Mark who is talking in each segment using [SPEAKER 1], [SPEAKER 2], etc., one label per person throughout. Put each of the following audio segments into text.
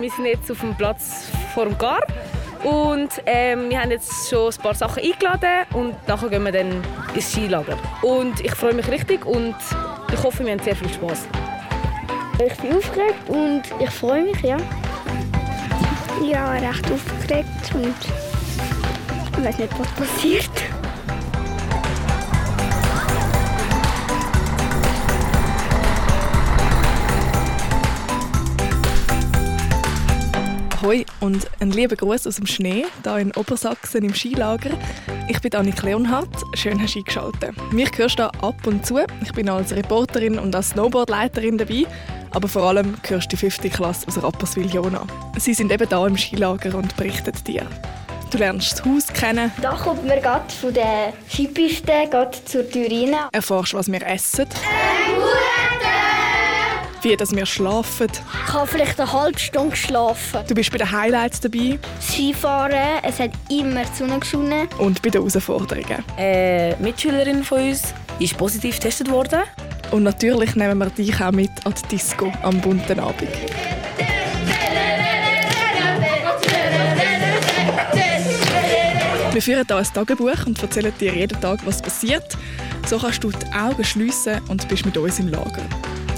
[SPEAKER 1] Wir sind jetzt auf dem Platz vor dem Gar und ähm, wir haben jetzt schon ein paar Sachen eingeladen und nachher gehen wir dann ins Skilager. Und ich freue mich richtig und ich hoffe, wir haben sehr viel Spaß.
[SPEAKER 2] Ich bin aufgeregt und ich freue mich, ja.
[SPEAKER 3] Ja, recht aufgeregt und ich weiß nicht, was passiert.
[SPEAKER 4] Hoi und ein lieber Gruß aus dem Schnee, hier in Obersachsen im Skilager. Ich bin Annik Leonhardt, schön hast du eingeschaltet. Mich hörst du ab und zu. Ich bin als Reporterin und als Snowboardleiterin dabei, aber vor allem hörst du die 5. Klasse aus Rapperswil-Jona. Sie sind eben hier im Skilager und berichten dir. Du lernst das Haus kennen.
[SPEAKER 3] Da kommt man gerade von der Skipiste zur Tür rein.
[SPEAKER 4] Erfährst, was wir essen. Wie dass wir schlafen.
[SPEAKER 3] Ich habe vielleicht eine halbe Stunde geschlafen.
[SPEAKER 4] Du bist bei den Highlights dabei.
[SPEAKER 3] Skifahren, es hat immer die Sonne geschonen.
[SPEAKER 4] Und bei den Herausforderungen.
[SPEAKER 1] Eine Mitschülerin von uns ist positiv getestet worden.
[SPEAKER 4] Und natürlich nehmen wir dich auch mit an die Disco am bunten Abend. Wir führen hier ein Tagebuch und erzählen dir jeden Tag, was passiert. So kannst du die Augen schliessen und bist mit uns im Lager.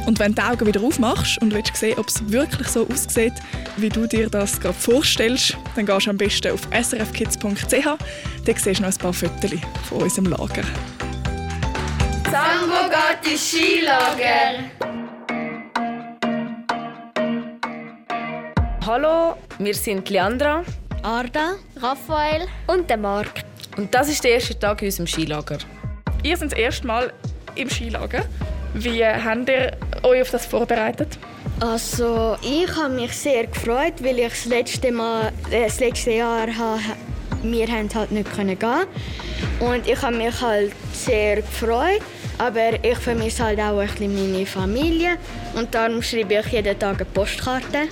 [SPEAKER 4] Und wenn du die Augen wieder aufmachst und willst sehen, ob es wirklich so aussieht, wie du dir das gerade vorstellst, dann gehst du am besten auf srfkids.ch. Dort siehst du noch ein paar Fotos von unserem Lager.
[SPEAKER 5] Sambo geht ins Skilager.
[SPEAKER 1] Hallo, wir sind Leandra
[SPEAKER 2] Arda,
[SPEAKER 3] Raphael
[SPEAKER 2] und der Marc.
[SPEAKER 1] und das ist der erste Tag in unserem Skilager.
[SPEAKER 4] Ihr seid das erste Mal im Skilager. Wie habt ihr euch auf das vorbereitet?
[SPEAKER 2] Also, ich habe mich sehr gefreut, weil ich das letzte, Mal, äh, das letzte Jahr wir haben halt nicht können gehen und ich habe mich halt sehr gefreut, aber ich vermisse halt auch ein bisschen meine Familie und darum schreibe ich jeden Tag eine Postkarte.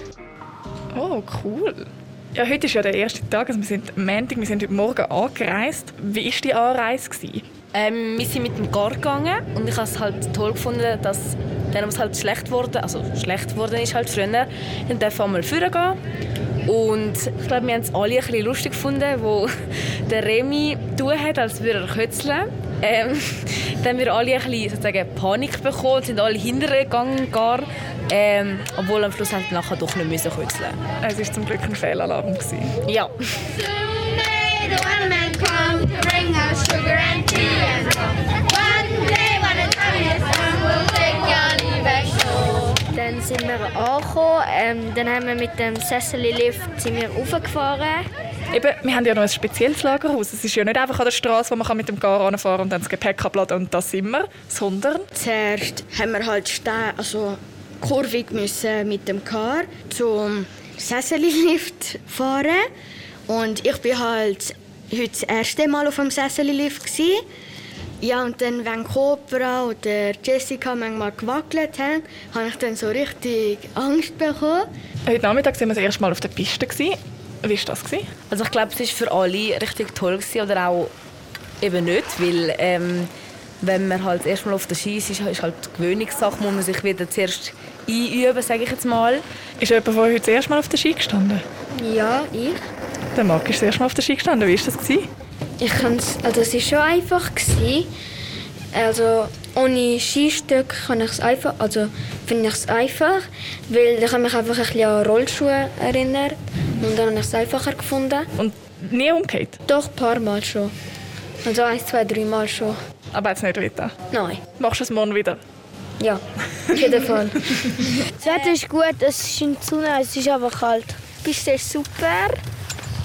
[SPEAKER 4] Oh, cool. Ja, heute ist ja der erste Tag. Also wir sind Montag, wir sind heute Morgen angereist. Wie war die Anreise? Gewesen?
[SPEAKER 1] Ähm, wir sind mit dem Gar gegangen und ich habe es halt toll gefunden, dass dann was halt schlecht wurde, also schlecht wurde ist halt früher, dann dürfen wir mal führen gehen. Und ich glaube, wir haben es alle ein bisschen lustig gefunden, wo der Remy tun hat, als würde er kötzeln. Ähm, dann haben wir alle ein bisschen sozusagen Panik bekommen, sind alle hintergegangen gar. Ähm, obwohl am Schluss wir nachher doch nicht müssen kötzeln.
[SPEAKER 4] Es war zum Glück ein Fehlalarm. Gewesen.
[SPEAKER 1] Ja.
[SPEAKER 2] Sind wir angekommen, ähm, dann haben wir mit dem Sessel-Lift sind wir raufgefahren.
[SPEAKER 4] Eben, wir haben ja noch ein spezielles Lagerhaus. Es ist ja nicht einfach an der Straße, wo man mit dem Gar anfahren und dann das Gepäck abladen und das sind wir, sondern
[SPEAKER 2] Zuerst haben wir halt Ste also kurvig müssen mit dem Car zum Sessellift fahren und ich bin halt heute das erste Mal auf dem Sessellift gsi. Ja und dann wenn Cobra oder Jessica manchmal gewackelt haben, habe ich dann so richtig Angst bekommen.
[SPEAKER 4] heute Nachmittag sind wir das erste Mal auf der Piste. Wie war das? Gewesen?
[SPEAKER 1] Also ich glaube, es war für alle richtig toll gewesen, oder auch eben nicht, weil ähm, wenn man halt erstmal auf der Ski ist, ist halt die Gewöhnungssache, muss man sich wieder zuerst einüben, sage ich jetzt mal.
[SPEAKER 4] Ist jemand von euch heute das erste Mal auf der Ski gestanden?
[SPEAKER 3] Ja, ich.
[SPEAKER 4] Der Marc ist das erste Mal auf der Ski gestanden. Wie war das? Gewesen?
[SPEAKER 3] Ich kann's, also es war schon einfach. Gewesen. Also ohne Skistöcke kann ich es einfach, also finde ich es einfach, weil ich mich einfach ein bisschen an Rollschuhe erinnern und dann habe ich es einfacher gefunden.
[SPEAKER 4] Und nie umgekehrt.
[SPEAKER 3] Doch ein paar Mal schon. Also eins, zwei, drei Mal schon.
[SPEAKER 4] Aber jetzt nicht weiter.
[SPEAKER 3] Nein.
[SPEAKER 4] Machst du es morgen wieder?
[SPEAKER 3] Ja, auf jeden Fall.
[SPEAKER 2] Das Wetter ist gut, es scheint Sonne, es ist aber kalt.
[SPEAKER 3] Die Piste ist super.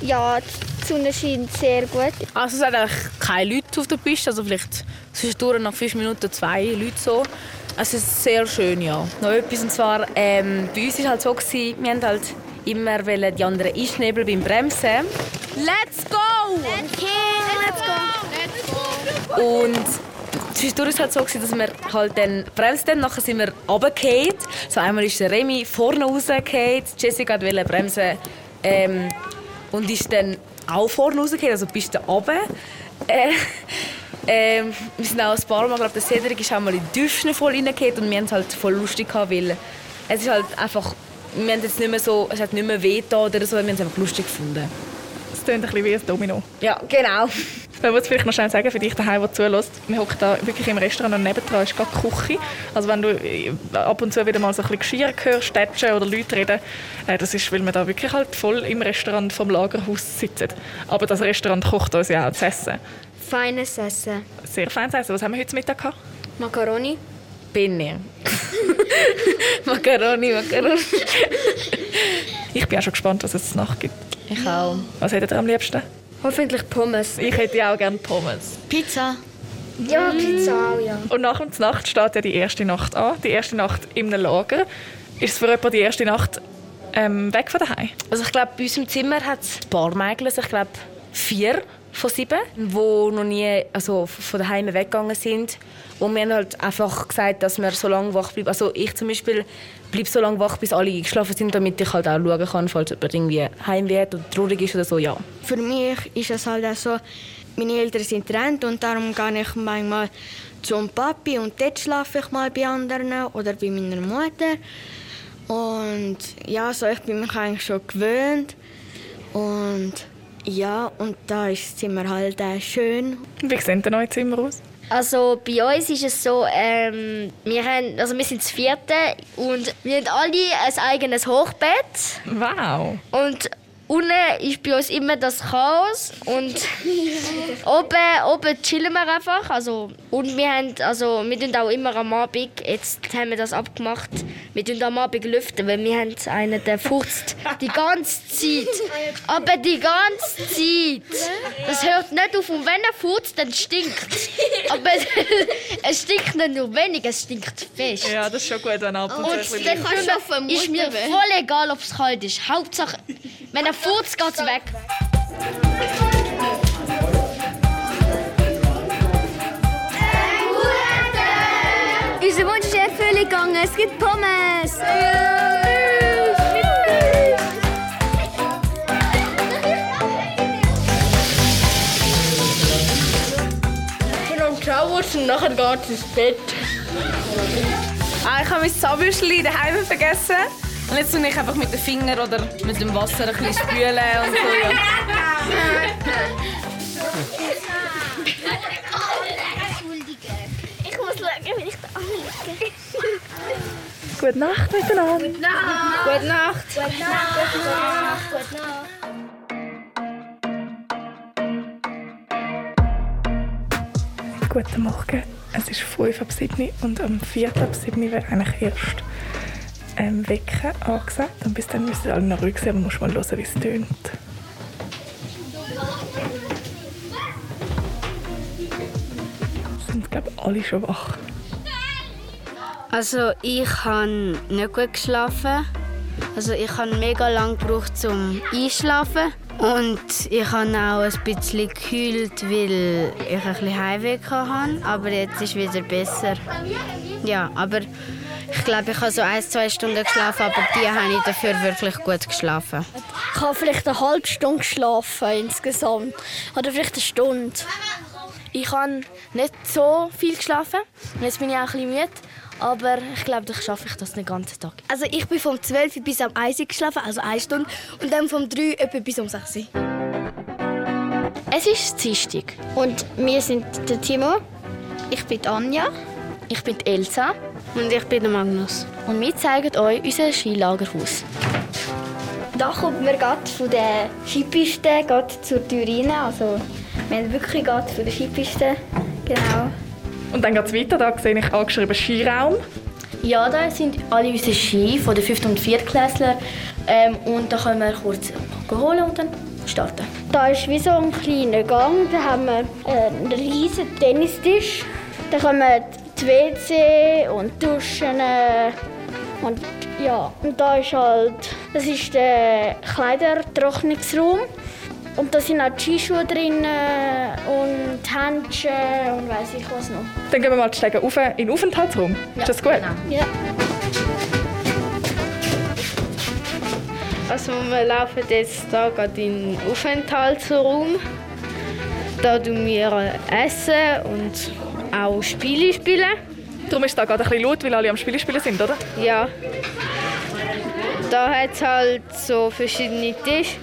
[SPEAKER 3] Ja, Sonne scheint sehr gut.
[SPEAKER 1] Also es sind eigentlich keine Leute auf der Piste, also vielleicht zwischendurch nach fünf Minuten zwei Leute so. Es ist sehr schön, ja. Noch etwas, und zwar, ähm, bei uns war halt so, gewesen, wir haben halt immer die anderen einschnebeln beim Bremsen. Let's go! Und zwischendurch war es halt so, gewesen, dass wir halt dann bremst dann, nachher sind wir runtergefallen. So einmal ist der Remy vorne rausgefallen, Jessica wollte bremsen ähm, und ist dann auch vorne rausgefallen, also bis da runter. Äh, ähm, wir sind auch ein paar Mal, glaube der Cedric ist auch mal in die Düften voll reingefallen und wir haben es halt voll lustig gehabt, weil es ist halt einfach wir haben jetzt nicht mehr so, es hat nicht mehr weh oder so, wir haben es einfach lustig gefunden.
[SPEAKER 4] Es klingt ein bisschen wie ein Domino.
[SPEAKER 1] Ja, genau.
[SPEAKER 4] Man muss vielleicht noch schnell sagen, für dich daheim, der zulässt, wir hocken da wirklich im Restaurant und nebendran ist gerade die Küche. Also wenn du äh, ab und zu wieder mal so ein bisschen Geschirr hörst, tätschen oder Leute reden, äh, das ist, weil wir da wirklich halt voll im Restaurant vom Lagerhaus sitzen. Aber das Restaurant kocht uns ja auch zu essen.
[SPEAKER 3] Feines Essen.
[SPEAKER 4] Sehr feines Essen. Was haben wir heute Mittag gehabt?
[SPEAKER 3] Macaroni.
[SPEAKER 1] Penne. Macaroni, Macaroni.
[SPEAKER 4] Ich bin auch schon gespannt, was es zur Nacht gibt.
[SPEAKER 1] Ich auch.
[SPEAKER 4] Was hättet ihr am liebsten?
[SPEAKER 3] Hoffentlich Pommes.
[SPEAKER 4] Ich hätte ja auch gerne Pommes.
[SPEAKER 2] Pizza.
[SPEAKER 3] Ja, Pizza auch, ja.
[SPEAKER 4] Und nach der Nacht steht ja die erste Nacht an. Die erste Nacht in einem Lager. Ist es für jemanden die erste Nacht ähm, weg von daheim?
[SPEAKER 1] Also ich glaube, bei uns im Zimmer hat es ein paar Mädchen, also ich glaube vier von sieben, die noch nie also von daheim weggegangen sind. Und wir haben halt einfach gesagt, dass wir so lange wach bleiben. Also ich zum Beispiel bleibe so lange wach, bis alle eingeschlafen sind, damit ich halt auch schauen kann, falls jemand irgendwie heim wird oder traurig ist oder so, ja.
[SPEAKER 2] Für mich ist es halt auch so, meine Eltern sind getrennt und darum gehe ich manchmal zum Papi und dort schlafe ich mal bei anderen oder bei meiner Mutter. Und ja, so, ich bin mich eigentlich schon gewöhnt. Und ja, und da ist das Zimmer halt auch schön.
[SPEAKER 4] Wie sehen denn eure Zimmer aus?
[SPEAKER 6] Also bei uns ist es so, ähm, wir, haben, also wir sind das vierte und wir haben alle ein eigenes Hochbett.
[SPEAKER 4] Wow!
[SPEAKER 6] Und unten ist bei uns immer das Chaos und oben, oben chillen wir einfach. Also, und wir haben, also wir tun auch immer am Abend, jetzt haben wir das abgemacht, wir tun am Abend lüften, weil wir haben einen, der furzt die ganze Zeit. Aber die ganze Zeit. Das hört nicht auf und wenn er furzt, dann stinkt Aber es stinkt nicht nur wenig, es stinkt fest.
[SPEAKER 4] Ja, das ist schon gut, wenn ab und
[SPEAKER 6] Und dann ist mir voll egal, ob es kalt ist. Hauptsache, wenn er furzt, geht's weg.
[SPEAKER 3] Unser Wunsch ist in Erfüllung gegangen. Es gibt Pommes.
[SPEAKER 6] und nachher geht ins Bett.
[SPEAKER 1] Ah, ich habe mein Zahnbürstchen daheim vergessen. Und jetzt tue ich einfach mit den Fingern oder mit dem Wasser ein bisschen spülen und so. Ja.
[SPEAKER 7] Ich muss schauen, wie ich da anliege.
[SPEAKER 4] Gute Nacht miteinander.
[SPEAKER 7] Gute Nacht. Gute Nacht. Gute Nacht. Gute Nacht.
[SPEAKER 4] Guten Morgen. Es ist 5 ab 7 und am 4 ab 7 wird eigentlich erst ähm, Wecken angesagt. Und bis dann müssen alle noch ruhig sein, aber muss mal hören, wie es tönt. Sind, glaube alle schon wach.
[SPEAKER 8] Also ich habe nicht gut geschlafen. Also ich habe mega lange gebraucht zum Einschlafen. Und ich habe auch ein bisschen gekühlt, weil ich ein bisschen Heimweh hatte. Aber jetzt ist es wieder besser. Ja, aber ich glaube, ich habe so ein, zwei Stunden geschlafen, aber die habe ich dafür wirklich gut geschlafen.
[SPEAKER 7] Ich habe vielleicht eine halbe Stunde geschlafen insgesamt. Oder vielleicht eine Stunde.
[SPEAKER 9] Ich habe nicht so viel geschlafen. Und jetzt bin ich auch ein bisschen müde. Aber ich glaube, ich schaffe ich das den ganzen Tag.
[SPEAKER 10] Also ich bin vom 12 bis am 1 Uhr geschlafen, also eine Stunde. Und dann vom 3 etwa bis um 6 Uhr.
[SPEAKER 9] Es ist Dienstag.
[SPEAKER 7] Und wir sind der Timo. Ich bin Anja.
[SPEAKER 9] Ich bin Elsa
[SPEAKER 8] Und ich bin Magnus.
[SPEAKER 9] und wir zeigen euch unser Skilagerhaus.
[SPEAKER 7] Da kommt man gerade von der Skipiste zur Tür rein. Also wir haben wirklich gerade von der Skipiste. Genau.
[SPEAKER 4] Und dann geht es weiter. Da sehe ich angeschrieben Skiraum.
[SPEAKER 9] Ja, da sind alle unsere Ski von den 5. und 4. Klässler. Ähm, und da können wir kurz holen und dann starten.
[SPEAKER 7] Da ist wie so ein kleiner Gang. Da haben wir einen riesen Tennistisch. Da kommen WC und Duschen. äh, Und ja, und da ist halt, das ist der Kleidertrocknungsraum. Und da sind auch die Skischuhe drin äh, und Handschuhe und weiß ich was noch.
[SPEAKER 4] Dann gehen wir mal die Stege rauf in den Aufenthaltsraum. ist das gut?
[SPEAKER 7] Ja.
[SPEAKER 11] Also wir laufen jetzt da gerade in den Aufenthaltsraum. Da tun wir essen und auch Spiele spielen.
[SPEAKER 4] Darum ist es da gerade ein bisschen laut, weil alle am Spielen spielen sind, oder?
[SPEAKER 11] Ja.
[SPEAKER 7] Da hat es halt so verschiedene Tische.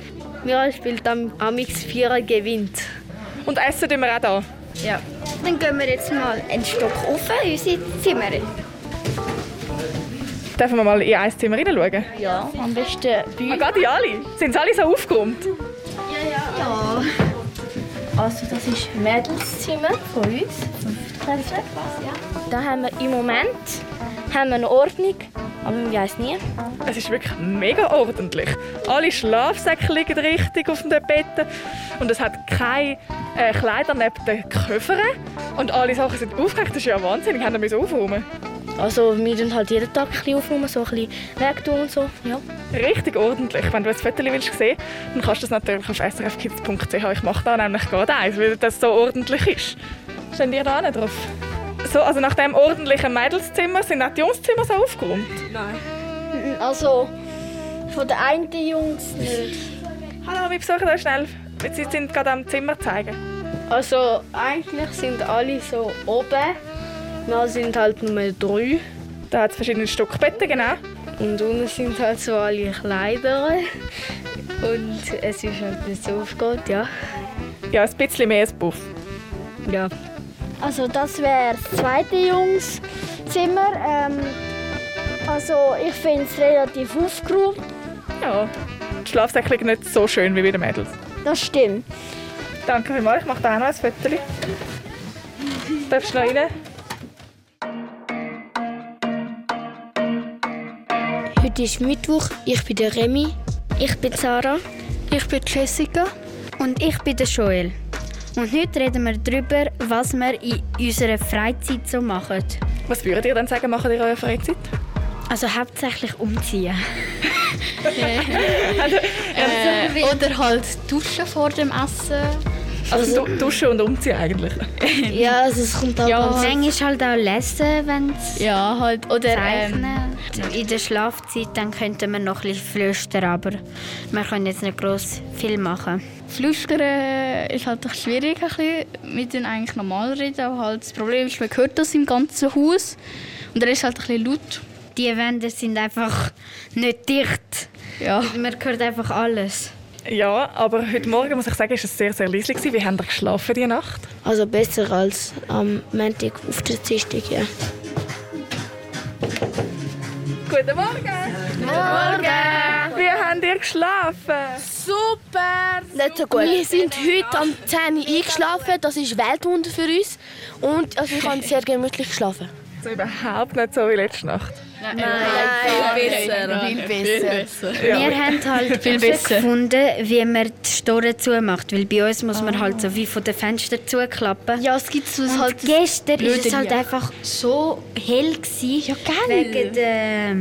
[SPEAKER 7] Wir spielen am Amix Vierer gewinnt.
[SPEAKER 4] Und essen tun wir auch da?
[SPEAKER 7] Ja.
[SPEAKER 5] Dann gehen wir jetzt mal einen Stock rauf in unsere Zimmer.
[SPEAKER 4] Dürfen wir mal in ein Zimmer hineinschauen?
[SPEAKER 9] Ja, am besten bei
[SPEAKER 4] Ah, gerade alle? Sind sie alle so aufgeräumt?
[SPEAKER 9] Ja. Also das ist Mädelszimmer von uns, Fünftklässler. Da haben wir im Moment haben wir eine Ordnung, aber man weiß nie.
[SPEAKER 4] Es ist wirklich mega ordentlich. Alle Schlafsäcke liegen richtig auf den Betten und es hat keine äh, Kleider neben den Koffern und alle Sachen sind aufgehängt. Das ist ja wahnsinnig. Haben wir aufräumen
[SPEAKER 9] Also wir tun halt jeden Tag ein bisschen aufräumen, so ein bisschen wegtun und so. Ja.
[SPEAKER 4] Richtig ordentlich. Wenn du ein Foto willst sehen dann kannst du das natürlich auf srfkids.ch. Ich mache da nämlich gerade eins, weil das so ordentlich ist. Stehen ihr da nicht drauf? So, also nach dem ordentlichen Mädelszimmer sind auch die Jungszimmer so aufgeräumt?
[SPEAKER 5] Also von den einen Jungs nicht.
[SPEAKER 4] Hallo, wir besuchen euch schnell. Sie sind gerade am Zimmer zeigen.
[SPEAKER 7] Also eigentlich sind alle so oben. Wir sind halt nur drei.
[SPEAKER 4] Da hat es verschiedene Stockbetten, genau.
[SPEAKER 7] Und unten sind halt so alle Kleider. Und es ist halt nicht so aufgeht, ja.
[SPEAKER 4] Ja, ein bisschen mehr als Buff.
[SPEAKER 7] Ja.
[SPEAKER 5] Also das wäre das zweite Jungszimmer. Ähm, also ich finde es relativ aufgeräumt.
[SPEAKER 4] Ja, die Schlafsäcke nicht so schön wie bei den Mädels.
[SPEAKER 5] Das stimmt.
[SPEAKER 4] Danke vielmals, ich mache da auch noch ein Foto. Darfst du noch rein?
[SPEAKER 6] Heute ist Mittwoch, ich bin der Remy.
[SPEAKER 8] Ich bin Sarah.
[SPEAKER 6] Ich bin Jessica.
[SPEAKER 8] Und ich bin der Joel. Und heute reden wir darüber, was wir in unserer Freizeit so machen.
[SPEAKER 4] Was würdet ihr dann sagen, machen ihr in eurer Freizeit?
[SPEAKER 8] Also hauptsächlich umziehen.
[SPEAKER 9] Äh, oder halt duschen vor dem Essen.
[SPEAKER 4] Also, du, duschen und umziehen eigentlich.
[SPEAKER 6] Ja, also es kommt auch
[SPEAKER 8] Ja,
[SPEAKER 6] ganz-
[SPEAKER 8] manchmal halt auch lesen, wenn es
[SPEAKER 9] Ja, halt. Oder
[SPEAKER 8] zeichnen.
[SPEAKER 9] ähm,
[SPEAKER 8] In der Schlafzeit dann könnten wir noch ein bisschen flüstern, aber wir können jetzt nicht gross viel machen.
[SPEAKER 12] Flüstern ist halt doch schwierig. Ein bisschen. Wir reden eigentlich normal reden, aber halt das Problem ist, man hört das im ganzen Haus. Und dann ist halt ein bisschen laut.
[SPEAKER 8] Die Wände sind einfach nicht dicht.
[SPEAKER 12] Ja.
[SPEAKER 8] Man hört einfach alles.
[SPEAKER 4] Ja, aber heute Morgen muss ich sagen, ist es sehr, sehr leise gewesen. Wie habt ihr geschlafen die Nacht?
[SPEAKER 6] Also besser als am Montag auf der Dienstag, ja.
[SPEAKER 4] Guten Morgen! Guten Morgen! Wie habt ihr geschlafen?
[SPEAKER 13] Super! Nicht so gut. Wir sind heute am 10 Uhr eingeschlafen. Das ist Weltwunder für uns. Und also ich habe sehr gemütlich geschlafen.
[SPEAKER 4] So überhaupt nicht so wie letzte Nacht.
[SPEAKER 13] Nein, viel besser.
[SPEAKER 12] Viel besser.
[SPEAKER 4] Ja.
[SPEAKER 8] Wir haben halt
[SPEAKER 12] Viel besser.
[SPEAKER 8] gefunden, wie man die Storen zumacht. Weil bei uns muss man halt so wie von den Fenstern zuklappen.
[SPEAKER 13] Ja, es gibt so
[SPEAKER 8] Und
[SPEAKER 13] halt
[SPEAKER 8] gestern ist es halt einfach so hell gewesen,
[SPEAKER 13] Ja, geil.
[SPEAKER 8] wegen der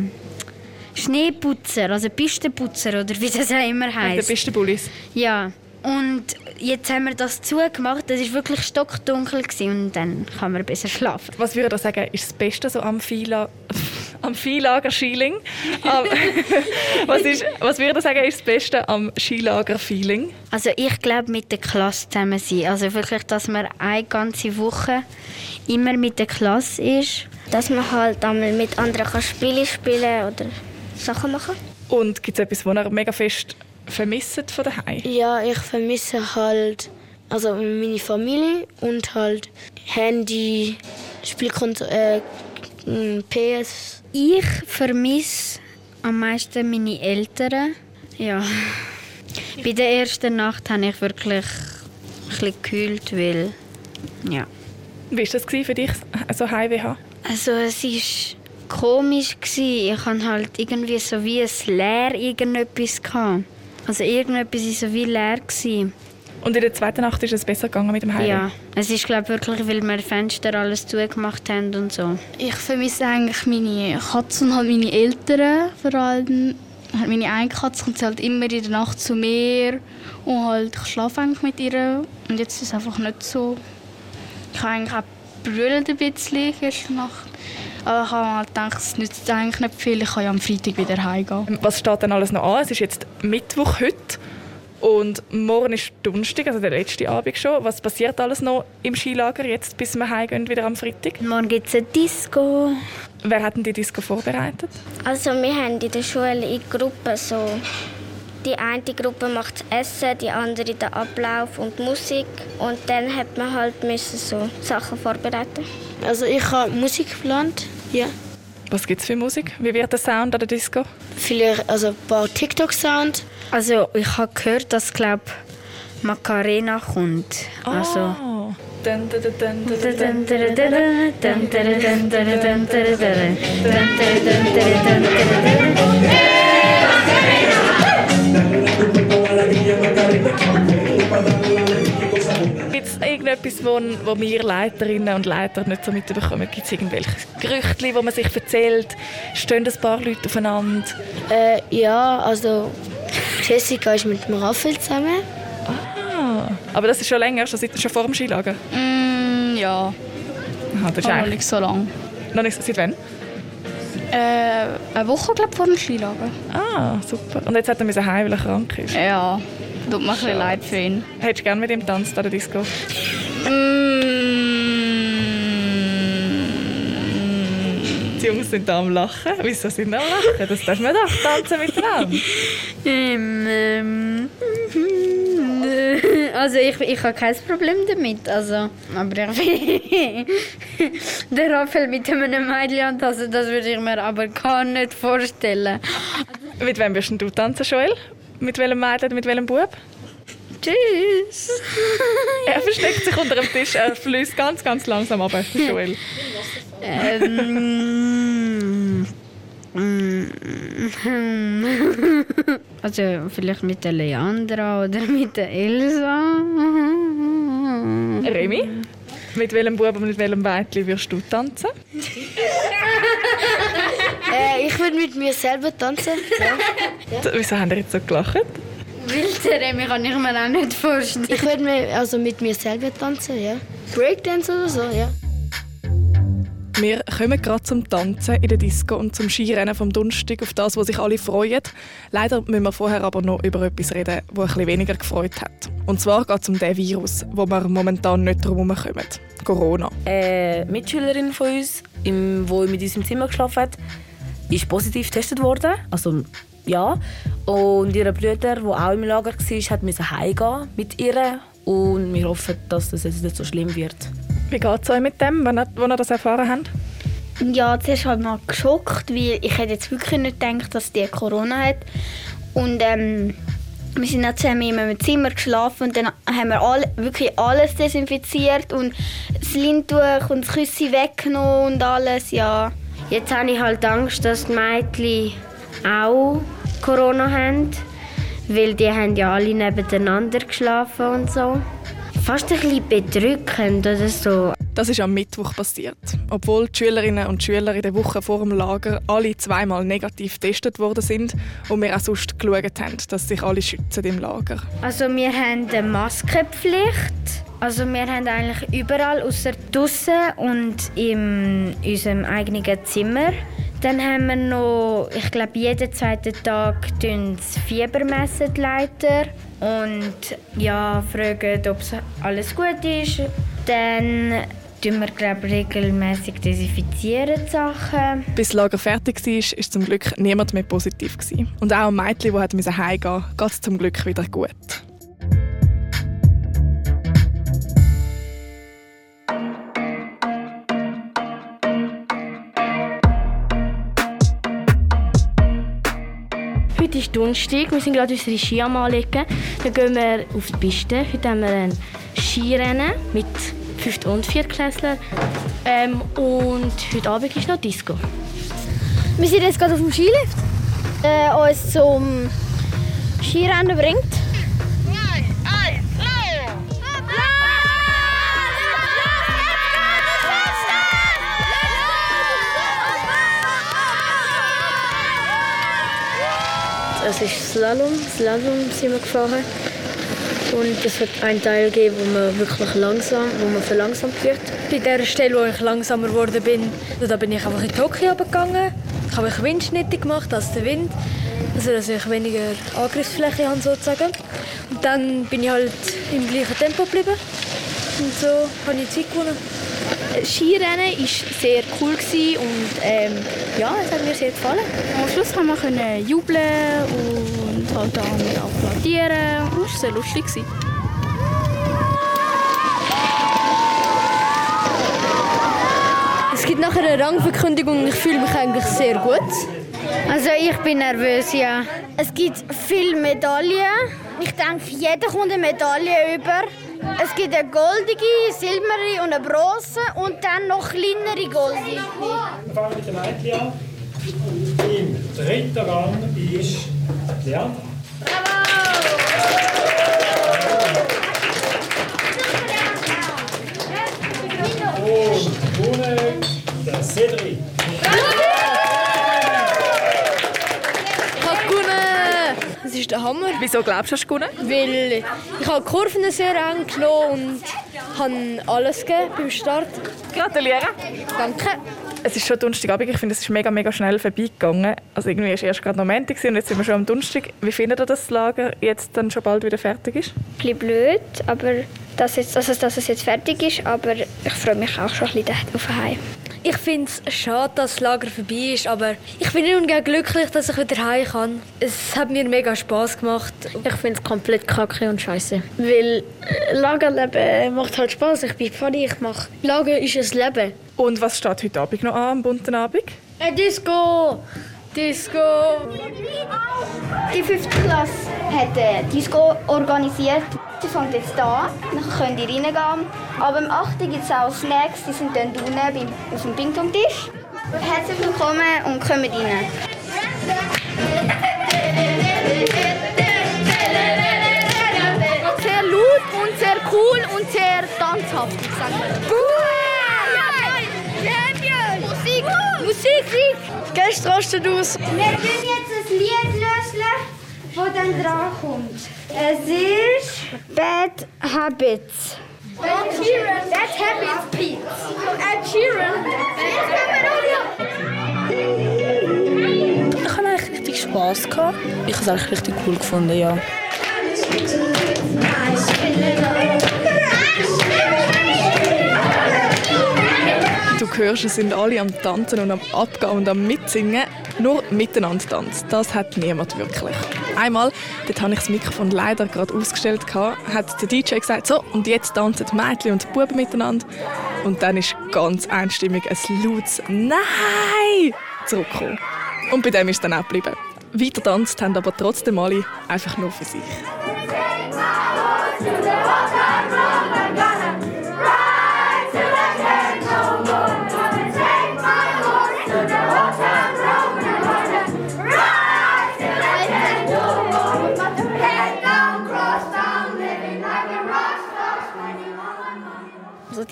[SPEAKER 8] Schneeputzer, also Pistenputzer oder wie das auch immer
[SPEAKER 4] Der
[SPEAKER 8] heißt.
[SPEAKER 4] beste Bullis.
[SPEAKER 8] Ja. Und jetzt haben wir das zugemacht. Es war wirklich stockdunkel gewesen und dann kann man besser schlafen.
[SPEAKER 4] Was würde ich sagen, ist das Beste so am Viehla am Viehlager Schieling? Am- was, ist, was würde ich sagen, ist das Beste am Skilager-Feeling?
[SPEAKER 8] Also ich glaube mit der Klasse zusammen sein. Also wirklich, dass man eine ganze Woche immer mit der Klasse ist.
[SPEAKER 5] dass man halt einmal mit anderen kann Spiele spielen oder Sachen machen.
[SPEAKER 4] Und gibt es etwas, was ihr mega fest vermisst von daheim?
[SPEAKER 6] Ja, ich vermisse halt also meine Familie und halt Handy, Spielkonsole, äh, PS.
[SPEAKER 8] Ich vermisse am meisten meine Eltern. Ja. Bei der ersten Nacht habe ich wirklich ein bisschen gekühlt, weil ja.
[SPEAKER 4] Wie war das für dich, so Heimweh haben?
[SPEAKER 8] Also es war komisch. Gewesen. Ich hatte halt irgendwie so wie ein Leer irgendetwas. Gehabt. Also irgendetwas war so wie leer. Gewesen.
[SPEAKER 4] Und in der zweiten Nacht ist es besser gegangen mit dem Heimweh?
[SPEAKER 8] Ja, es ist glaube wirklich, weil wir Fenster alles zugemacht haben und so.
[SPEAKER 12] Ich vermisse eigentlich meine Katze und halt meine Eltern. Vor allem halt meine eine Katze kommt sie halt immer in der Nacht zu mir und halt ich schlafe eigentlich mit ihr. Und jetzt ist es einfach nicht so. Ich habe eigentlich auch brüllt ein bisschen gestern Nacht. Aber ich habe halt gedacht, es nützt eigentlich nicht viel. Ich kann ja am Freitag wieder heimgehen.
[SPEAKER 4] Was steht denn alles noch an? Es ist jetzt Mittwoch heute und morgen ist Donnerstag, also der letzte Abend schon. Was passiert alles noch im Skilager jetzt, bis wir heimgehen, wieder am Freitag?
[SPEAKER 8] Morgen gibt es eine Disco.
[SPEAKER 4] Wer hat denn die Disco vorbereitet?
[SPEAKER 5] Also wir haben in der Schule in Gruppen so die eine Gruppe macht das Essen, die andere den Ablauf und die Musik. Und dann hat man halt müssen so Sachen vorbereiten.
[SPEAKER 6] Also ich habe Musik geplant, ja.
[SPEAKER 4] Was gibt es für Musik? Wie wird der Sound an der Disco?
[SPEAKER 6] Vielleicht also ein paar TikTok-Sound.
[SPEAKER 14] Also ich habe gehört, dass glaube Macarena kommt. Also
[SPEAKER 4] Gibt irgendetwas, wo, wo wir Leiterinnen und Leiter nicht so mitbekommen? Gibt es irgendwelche Gerüchte, die man sich erzählt? Stehen ein paar Leute aufeinander?
[SPEAKER 6] Äh, ja, also Jessica ist mit dem Raphael zusammen.
[SPEAKER 4] Ah, aber das ist schon länger, schon, seit, schon vor dem Skilager?
[SPEAKER 12] Mm, ja.
[SPEAKER 4] Aha, das ist
[SPEAKER 12] Aber noch
[SPEAKER 4] eigentlich-
[SPEAKER 12] nicht so lang.
[SPEAKER 4] Noch nicht, seit wann?
[SPEAKER 12] Äh, eine Woche glaub, vor dem Skilager.
[SPEAKER 4] Ah, super. Und jetzt hat er müssen heim, weil er krank ist.
[SPEAKER 12] Ja, tut mir ein bisschen leid für ihn.
[SPEAKER 4] Hättest du gerne mit ihm tanzt an der Disco? Die Jungs sind da am Lachen. Wieso sind sie am Lachen? Das darf man doch tanzen miteinander.
[SPEAKER 8] Ähm, ähm, also ich, ich habe kein Problem damit. Also, aber ich, der Raphael mit einem Mädchen antanzen, das würde ich mir aber gar nicht vorstellen.
[SPEAKER 4] Mit wem denn du tanzen, Joel? Mit welchem Mädchen, mit welchem Bub?
[SPEAKER 8] Tschüss.
[SPEAKER 4] Er versteckt sich unter dem Tisch, er fließt ganz, ganz langsam ab, Joel.
[SPEAKER 8] Ähm, also vielleicht mit der Leandra oder mit der Elsa.
[SPEAKER 4] Remy, mit welchem Bub und mit welchem Mädchen wirst du tanzen?
[SPEAKER 6] Äh, ich würde mit mir selber tanzen. Ja.
[SPEAKER 4] Wieso haben ihr jetzt so gelacht?
[SPEAKER 8] Wilde Remy kann ich mir auch nicht vorstellen.
[SPEAKER 6] Ich würde mir also mit mir selber tanzen, ja. Breakdance oder so, ja.
[SPEAKER 4] Wir kommen gerade zum Tanzen in der Disco und zum Skirennen vom Donnerstag, auf das, was sich alle freuen. Leider müssen wir vorher aber noch über etwas reden, das ein bisschen weniger gefreut hat. Und zwar geht es um den Virus, wo wir momentan nicht drum herumkommen. Corona.
[SPEAKER 1] Eine Mitschülerin von uns, die mit uns im Zimmer geschlafen hat, ist positiv getestet worden. Also ja. Und ihr Bruder, der auch im Lager war, hat müssen heimgehen mit ihr. Und wir hoffen, dass das jetzt nicht so schlimm wird.
[SPEAKER 4] Wie geht es euch mit dem, wenn ihr, das erfahren habt?
[SPEAKER 15] Ja, zuerst halt mal geschockt, weil ich hätte jetzt wirklich nicht gedacht, dass die Corona hat. Und ähm, wir sind dann zusammen in einem Zimmer geschlafen und dann haben wir alle, wirklich alles desinfiziert und das Lindtuch und das Küssi weggenommen und alles, ja.
[SPEAKER 8] Jetzt habe ich halt Angst, dass die Mädchen auch Corona haben, weil die haben ja alle nebeneinander geschlafen und so. Fast ein bisschen bedrückend oder so.
[SPEAKER 4] Das ist am Mittwoch passiert. Obwohl die Schülerinnen und Schüler in der Woche vor dem Lager alle zweimal negativ getestet worden sind und wir auch sonst geschaut haben, dass sich alle schützen im Lager.
[SPEAKER 8] Also wir haben eine Maskenpflicht. Also wir haben eigentlich überall außer draussen und in unserem eigenen Zimmer. Dann haben wir noch, ich glaube, jeden zweiten Tag tun sie Fieber messen, die Leiter. Und ja, fragen, ob es alles gut ist. Dann tun wir, glaube ich, regelmäßig desinfizieren die Sachen.
[SPEAKER 4] Bis das Lager fertig war, war zum Glück niemand mehr positiv. Und auch ein Mädchen, musste heimgehen musste, geht es zum Glück wieder gut.
[SPEAKER 9] Heute ist Donnerstag, wir sind gerade unsere Ski am Anlegen. Dann gehen wir auf die Piste. Heute haben wir ein Skirennen mit 5. und 4. Klässler. Ähm, und heute Abend ist noch Disco.
[SPEAKER 5] Wir sind jetzt gerade auf dem Skilift, der uns zum Skirennen bringt.
[SPEAKER 6] Es ist Slalom. Slalom sind wir gefahren. Und es wird einen Teil geben, wo man wirklich langsam, wo man verlangsamt wird.
[SPEAKER 16] Bei der Stelle, wo ich langsamer geworden bin, da bin ich einfach in die Hocke gegangen. Ich habe mich windschnittig gemacht als der Wind, also dass ich weniger Angriffsfläche habe sozusagen. Und dann bin ich halt im gleichen Tempo geblieben und so habe ich Zeit gewonnen.
[SPEAKER 9] Skirennen war sehr cool gewesen und ähm, ja, es hat mir sehr gefallen.
[SPEAKER 12] Am Schluss haben wir können jubeln und halt dann applaudieren. Das war sehr lustig. Gewesen.
[SPEAKER 7] Es gibt nachher eine Rangverkündigung und ich fühle mich eigentlich sehr gut.
[SPEAKER 8] Also ich bin nervös, ja. Es gibt viele Medaillen. Ich denke, jeder kommt eine Medaille über. Es gibt eine goldige, silberne und eine bronze und dann noch kleinere goldige.
[SPEAKER 17] Wir fangen mit den Mädchen an. Im dritten Rang ist Leandra. Und gewonnen der Cedric.
[SPEAKER 7] Ich habe gewonnen! Das ist der Hammer.
[SPEAKER 4] Wieso glaubst du, hast du gewonnen?
[SPEAKER 7] Weil ich habe die Kurven sehr eng genommen und habe alles gegeben beim Start.
[SPEAKER 4] Gratuliere.
[SPEAKER 7] Danke.
[SPEAKER 4] Es ist schon Donnerstagabend. Ich finde, es ist mega, mega schnell vorbeigegangen. Also irgendwie war erst gerade noch Montag und jetzt sind wir schon am Donnerstag. Wie findet ihr, dass das Lager jetzt dann schon bald wieder fertig ist?
[SPEAKER 18] Ein bisschen blöd, aber dass, jetzt, also, dass es jetzt fertig ist, aber ich freue mich auch schon ein bisschen auf Heim.
[SPEAKER 7] Ich finde es schade, dass das Lager vorbei ist, aber ich bin nun glücklich, dass ich wieder heim kann. Es hat mir mega Spaß gemacht.
[SPEAKER 16] Ich finde es komplett kacke und scheiße. Weil äh, Lagerleben macht halt Spaß. Ich bin funny, ich mache. Lager ist ein Leben.
[SPEAKER 4] Und was steht heute Abend noch an, am bunten Abend?
[SPEAKER 16] Ein Disco! Disco!
[SPEAKER 15] Die fünfte Klasse hat eine Disco organisiert. Sie fängt jetzt da, dann könnt ihr reingehen. Aber am 8. gibt es auch Snacks, die sind dann unten auf dem Ping-Pong-Tisch. Herzlich willkommen und kommt rein.
[SPEAKER 9] Sehr laut und sehr cool und sehr tanzhaft. ich sag mal. Musik! Musik!
[SPEAKER 16] Gehst rastet aus.
[SPEAKER 15] Wir tun jetzt ein Lied lösen, das dann dran kommt. Es ist Bad Habits.
[SPEAKER 9] Ed Sheeran! Bad Habits, Pete! Ed Sheeran!
[SPEAKER 1] Ich hatte eigentlich richtig Spass. Gehabt. Ich habe es eigentlich richtig cool gefunden, ja.
[SPEAKER 4] Du hörst, es sind alle am Tanzen und am Abgehen und am Mitsingen. Nur miteinander tanzen, das hat niemand wirklich. Einmal, dort habe ich das Mikrofon leider gerade ausgestellt, hat der DJ gesagt, so, und jetzt tanzen die Mädchen und die Buben miteinander. Und dann ist ganz einstimmig ein lautes «Nein!» zurückgekommen. Und bei dem ist es dann auch geblieben. Weiter tanzt haben aber trotzdem alle einfach nur für sich.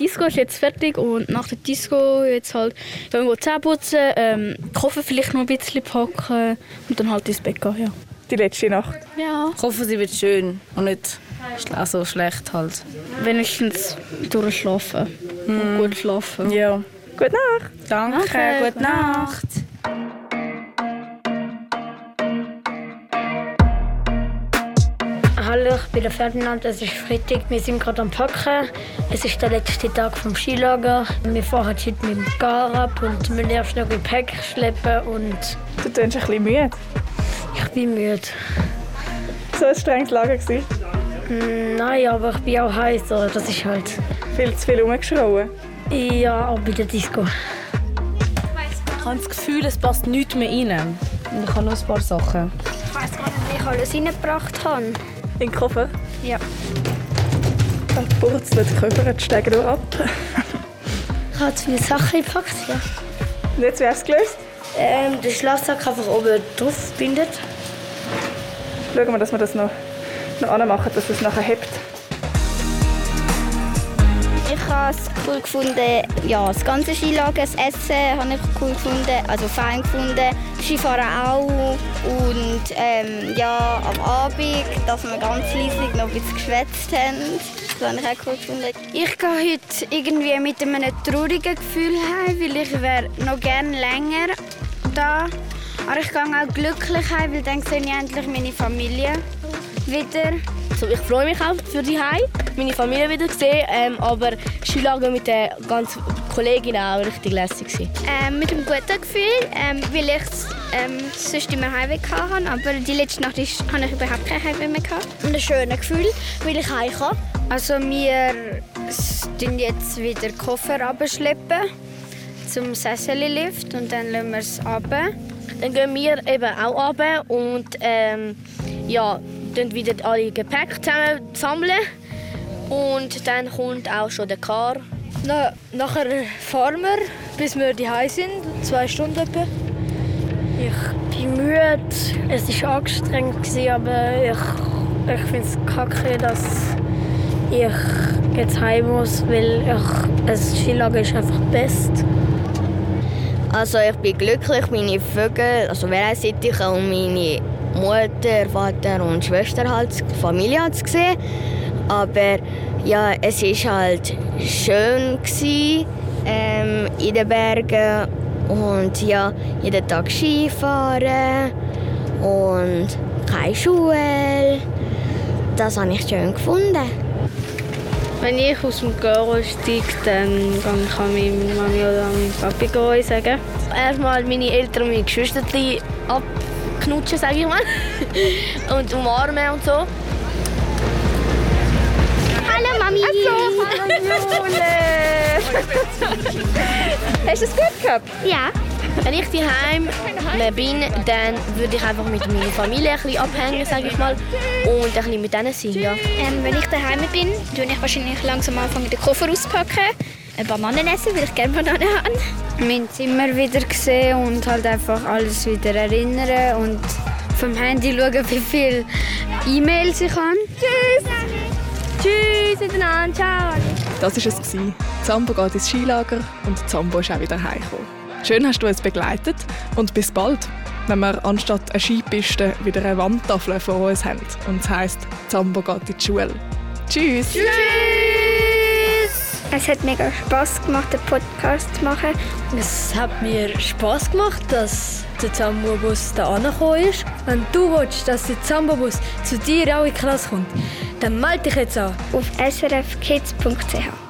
[SPEAKER 12] Disco ist jetzt fertig und nach der Disco jetzt halt wir Zähne putzen, ähm, Koffer vielleicht noch ein bisschen packen und dann halt ins Bett gehen, ja.
[SPEAKER 4] Die letzte Nacht?
[SPEAKER 12] Ja.
[SPEAKER 1] Ich hoffe, sie wird schön und nicht so schlecht halt.
[SPEAKER 12] Wenigstens durchschlafen. Und gut schlafen.
[SPEAKER 1] Ja.
[SPEAKER 4] Gute Nacht.
[SPEAKER 1] Danke,
[SPEAKER 12] Danke.
[SPEAKER 1] gute Nacht.
[SPEAKER 16] Ich bin der Ferdinand, es ist Freitag. Wir sind gerade am Packen. Es ist der letzte Tag vom Skilager. Wir fahren heute mit dem Gar ab und müssen erst noch Gepäck schleppen und
[SPEAKER 4] Du tönst ein bisschen müde.
[SPEAKER 16] ich bin müde.
[SPEAKER 4] So ein strenges Lager gewesen.
[SPEAKER 16] Mm, Nein, aber ich bin auch heiß, das ist halt...
[SPEAKER 4] Viel zu viel rumgeschrauen.
[SPEAKER 16] Ja, auch bei der Disco.
[SPEAKER 1] Ich habe das Gefühl, es passt nichts mehr rein. Und ich habe noch ein paar Sachen.
[SPEAKER 15] Ich weiß gar nicht, wie ich alles reingebracht habe.
[SPEAKER 4] In den Koffer.
[SPEAKER 15] Ja.
[SPEAKER 4] Dann purzelt die Koffer, die steigen durch ab.
[SPEAKER 16] Ich habe zu viele Sachen gepackt, ja.
[SPEAKER 4] Und jetzt wäre es gelöst.
[SPEAKER 16] Ähm, den Schlafsack einfach oben drauf bindet.
[SPEAKER 4] Schauen wir, dass wir das noch, noch anmachen, dass es nachher hebt.
[SPEAKER 15] Ich habe es cool gefunden, ja, das ganze Skilager, das Essen habe ich cool gefunden, also fein gefunden, Skifahren auch und ähm, ja, am Abend, dass wir ganz leise noch ein bisschen geschwätzt haben, das habe ich auch cool gefunden.
[SPEAKER 8] Ich gehe heute irgendwie mit einem traurigen Gefühl heim, weil ich wäre noch gerne länger da. Aber ich gehe auch glücklich heim, weil dann sehe ich endlich meine Familie wieder.
[SPEAKER 9] Also ich freue mich auch für die Heim, meine Familie wieder zu sehen, ähm, aber Skilager mit den ganzen Kolleginnen auch richtig lässig
[SPEAKER 15] Ähm, mit einem guten Gefühl, ähm, weil ich ähm, sonst immer Heimweh hatte, aber die letzte Nacht ist, hatte ich überhaupt kein Heimweh mehr. Gehabt.
[SPEAKER 19] Und ein schönes Gefühl, weil ich heim kann.
[SPEAKER 8] Also wir schleppen jetzt wieder Koffer abschleppen zum Sessellift und dann lassen wir es ab.
[SPEAKER 9] Dann gehen wir eben auch ab und ähm, ja, dann wieder alle Gepäck zusammen sammeln und dann kommt auch schon der Car.
[SPEAKER 16] Na, nachher fahren wir, bis wir daheim sind, zwei Stunden etwa.
[SPEAKER 7] Ich bin müde, es war anstrengend, aber ich, ich finde es kacke, dass ich jetzt heim muss, weil ich, das Skilager ist einfach best.
[SPEAKER 2] Also ich bin glücklich, meine Vögel, also Vereinsittiche und meine Mutter, Vater und Schwester halt, Familie zu sehen. Aber ja, es war halt schön gewesen, ähm, in den Bergen und ja, jeden Tag Skifahren und keine Schule. Das habe ich schön gefunden.
[SPEAKER 20] Wenn ich aus dem Garo steige, dann kann ich an meine Mami oder an meinen Papi gehen, sagen.
[SPEAKER 9] Erstmal meine Eltern und meine Geschwister abknutschen, sage ich mal. und umarmen und so.
[SPEAKER 15] Hallo Mami!
[SPEAKER 21] Also, hallo Jule! Hast du es gut gehabt?
[SPEAKER 15] Ja.
[SPEAKER 9] Wenn ich daheim bin, dann würde ich einfach mit meiner Familie ein bisschen abhängen, sage ich mal, und ein bisschen mit denen sein, ja.
[SPEAKER 15] Ähm, wenn ich daheim bin, tue ich wahrscheinlich langsam anfangen, den Koffer auszupacken, eine Banane essen, weil ich gerne Banane habe.
[SPEAKER 8] Mein Zimmer wieder sehen und halt einfach alles wieder erinnern und vom Handy schauen, wie viele E-Mails ich habe.
[SPEAKER 15] Tschüss!
[SPEAKER 9] Tschüss miteinander, ciao!
[SPEAKER 22] Das war es. Zambo geht ins Skilager und Zambo ist auch wieder heimgekommen. Schön hast du uns begleitet und bis bald, wenn wir anstatt einer Skipiste wieder eine Wandtafel vor uns haben und es heisst, Zambo geht in die Schule. Tschüss!
[SPEAKER 15] Tschüss! Es hat mega Spass gemacht, den Podcast zu machen.
[SPEAKER 16] Es hat mir Spass gemacht, dass der Zambo-Bus da angekommen ist. Wenn du willst, dass der Zambo-Bus zu dir auch in die Klasse kommt, dann melde dich jetzt an.
[SPEAKER 15] Auf srfkids.ch